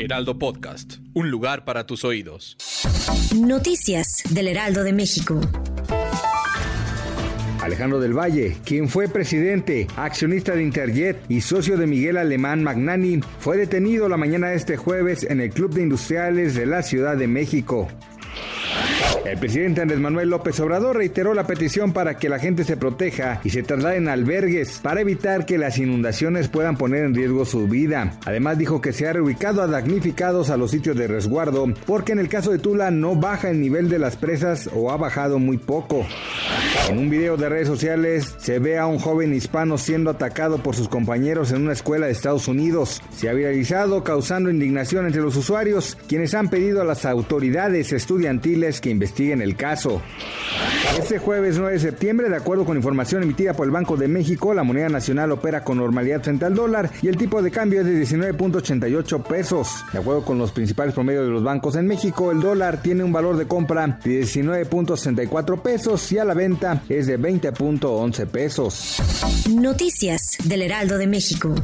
Heraldo Podcast, un lugar para tus oídos. Noticias del Heraldo de México. Alejandro del Valle, quien fue presidente, accionista de Interjet y socio de Miguel Alemán Magnani, fue detenido la mañana de este jueves en el Club de Industriales de la Ciudad de México. El presidente Andrés Manuel López Obrador reiteró la petición para que la gente se proteja y se trasladen a albergues para evitar que las inundaciones puedan poner en riesgo su vida. Además dijo que se ha reubicado a damnificados a los sitios de resguardo porque en el caso de Tula no baja el nivel de las presas o ha bajado muy poco. En un video de redes sociales se ve a un joven hispano siendo atacado por sus compañeros en una escuela de Estados Unidos. Se ha viralizado causando indignación entre los usuarios, quienes han pedido a las autoridades estudiantiles que investiguen el caso. Este jueves 9 de septiembre, de acuerdo con información emitida por el Banco de México, la moneda nacional opera con normalidad frente al dólar y el tipo de cambio es de 19.88 pesos. De acuerdo con los principales promedios de los bancos en México, el dólar tiene un valor de compra de 19.64 pesos y a la venta es de 20.11 pesos. Noticias del Heraldo de México.